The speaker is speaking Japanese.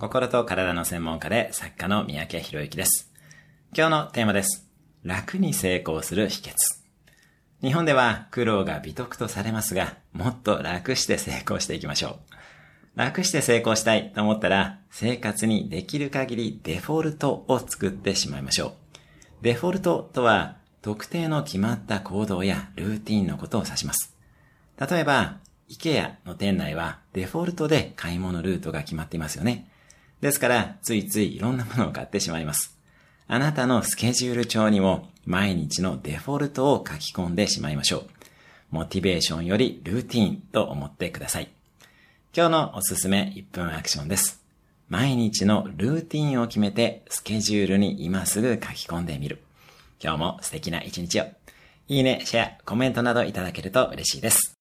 心と体の専門家で作家の三宅博之です。今日のテーマです。楽に成功する秘訣。日本では苦労が美徳とされますが、もっと楽して成功していきましょう。楽して成功したいと思ったら、生活にできる限りデフォルトを作ってしまいましょう。デフォルトとは、特定の決まった行動やルーティンのことを指します。例えば、IKEA の店内はデフォルトで買い物ルートが決まっていますよね。ですから、ついついいろんなものを買ってしまいます。あなたのスケジュール帳にも毎日のデフォルトを書き込んでしまいましょう。モチベーションよりルーティーンと思ってください。今日のおすすめ1分アクションです。毎日のルーティーンを決めてスケジュールに今すぐ書き込んでみる。今日も素敵な一日を。いいね、シェア、コメントなどいただけると嬉しいです。